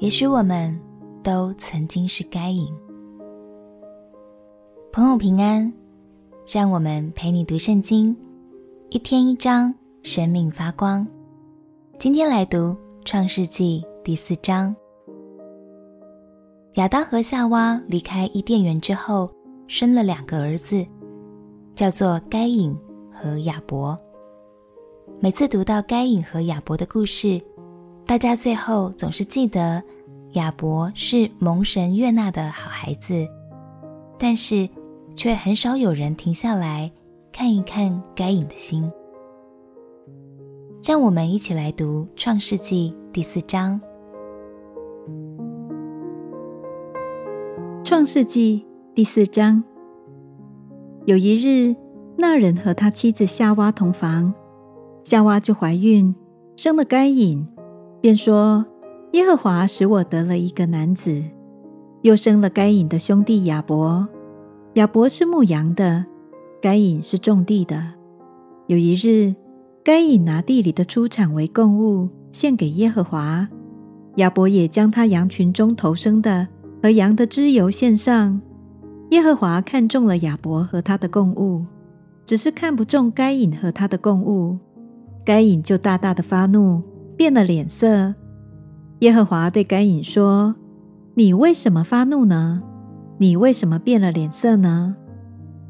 也许我们都曾经是该隐。朋友平安，让我们陪你读圣经，一天一章，生命发光。今天来读创世纪第四章。亚当和夏娃离开伊甸园之后，生了两个儿子，叫做该隐和亚伯。每次读到该隐和亚伯的故事，大家最后总是记得亚伯是蒙神悦纳的好孩子，但是却很少有人停下来看一看该隐的心。让我们一起来读《创世纪》第四章。《创世纪》第四章，有一日，那人和他妻子夏娃同房，夏娃就怀孕，生了该隐。便说：“耶和华使我得了一个男子。”又生了该隐的兄弟亚伯。亚伯是牧羊的，该隐是种地的。有一日，该隐拿地里的出产为供物献给耶和华，亚伯也将他羊群中头生的和羊的脂油献上。耶和华看中了亚伯和他的供物，只是看不中该隐和他的供物。该隐就大大的发怒。变了脸色，耶和华对该隐说：“你为什么发怒呢？你为什么变了脸色呢？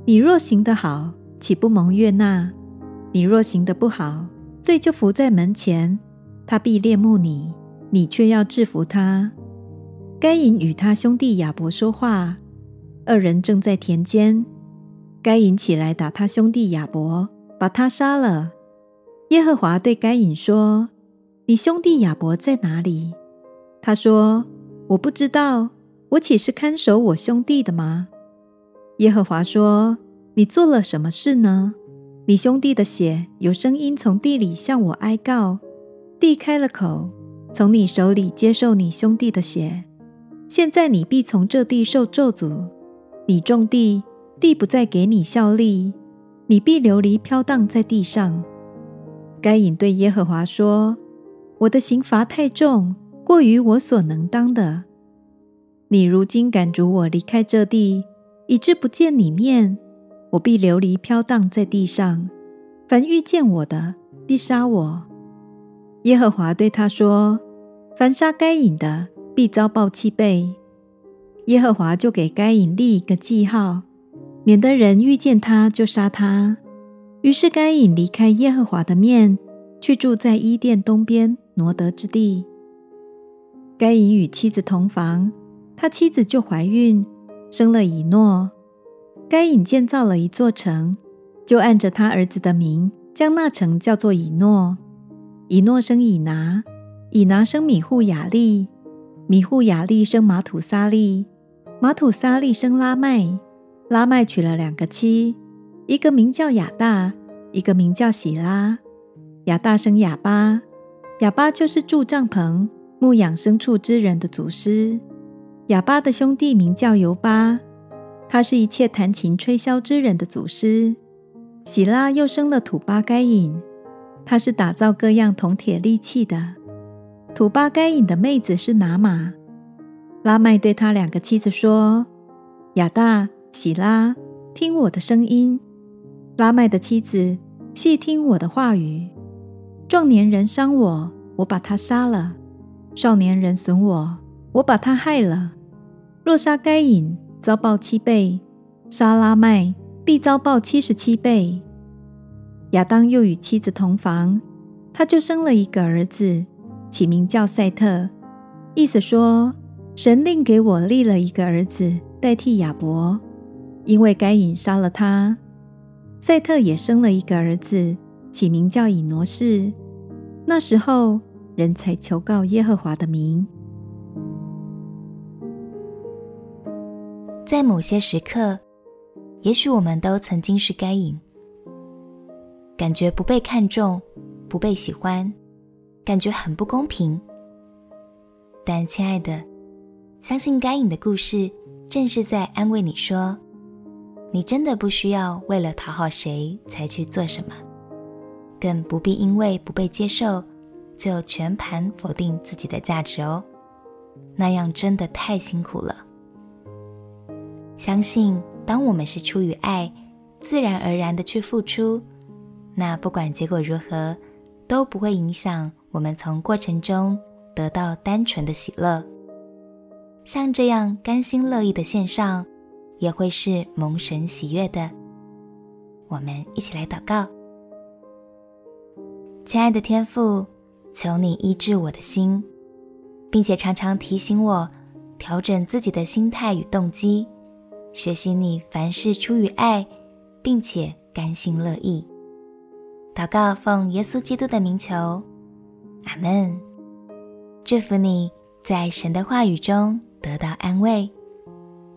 你若行得好，岂不蒙悦纳？你若行得不好，罪就伏在门前，他必恋慕你，你却要制服他。”该隐与他兄弟亚伯说话，二人正在田间。该隐起来打他兄弟亚伯，把他杀了。耶和华对该隐说。你兄弟亚伯在哪里？他说：“我不知道，我岂是看守我兄弟的吗？”耶和华说：“你做了什么事呢？你兄弟的血有声音从地里向我哀告，地开了口，从你手里接受你兄弟的血。现在你必从这地受咒诅，你种地，地不再给你效力，你必流离飘荡在地上。”该隐对耶和华说。我的刑罚太重，过于我所能当的。你如今赶逐我离开这地，以致不见你面，我必流离飘荡在地上。凡遇见我的，必杀我。耶和华对他说：“凡杀该隐的，必遭报七倍。”耶和华就给该隐立一个记号，免得人遇见他就杀他。于是该隐离开耶和华的面，去住在伊甸东边。挪得之地，该隐与妻子同房，他妻子就怀孕，生了以诺。该隐建造了一座城，就按着他儿子的名，将那城叫做以诺。以诺生以拿，以拿生米户雅利，米户雅利生马土撒利，马土撒利生拉麦。拉麦娶了两个妻，一个名叫亚大，一个名叫喜拉。亚大生亚巴。哑巴就是住帐篷、牧养牲畜之人的祖师。哑巴的兄弟名叫尤巴，他是一切弹琴吹箫之人的祖师。喜拉又生了土巴该隐，他是打造各样铜铁利器的。土巴该隐的妹子是拿玛。拉麦对他两个妻子说：“亚大、喜拉，听我的声音。拉麦的妻子，细听我的话语。”壮年人伤我，我把他杀了；少年人损我，我把他害了。若杀该隐，遭报七倍；杀拉麦，必遭报七十七倍。亚当又与妻子同房，他就生了一个儿子，起名叫赛特，意思说神另给我立了一个儿子代替亚伯，因为该隐杀了他。赛特也生了一个儿子，起名叫以挪士。那时候，人才求告耶和华的名。在某些时刻，也许我们都曾经是该隐，感觉不被看重、不被喜欢，感觉很不公平。但亲爱的，相信该隐的故事，正是在安慰你说，你真的不需要为了讨好谁才去做什么。更不必因为不被接受，就全盘否定自己的价值哦。那样真的太辛苦了。相信当我们是出于爱，自然而然的去付出，那不管结果如何，都不会影响我们从过程中得到单纯的喜乐。像这样甘心乐意的献上，也会是蒙神喜悦的。我们一起来祷告。亲爱的天父，求你医治我的心，并且常常提醒我调整自己的心态与动机，学习你凡事出于爱，并且甘心乐意。祷告奉耶稣基督的名求，阿门。祝福你在神的话语中得到安慰。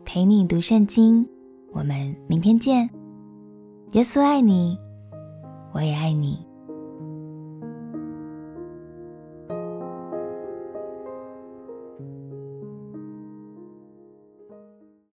陪你读圣经，我们明天见。耶稣爱你，我也爱你。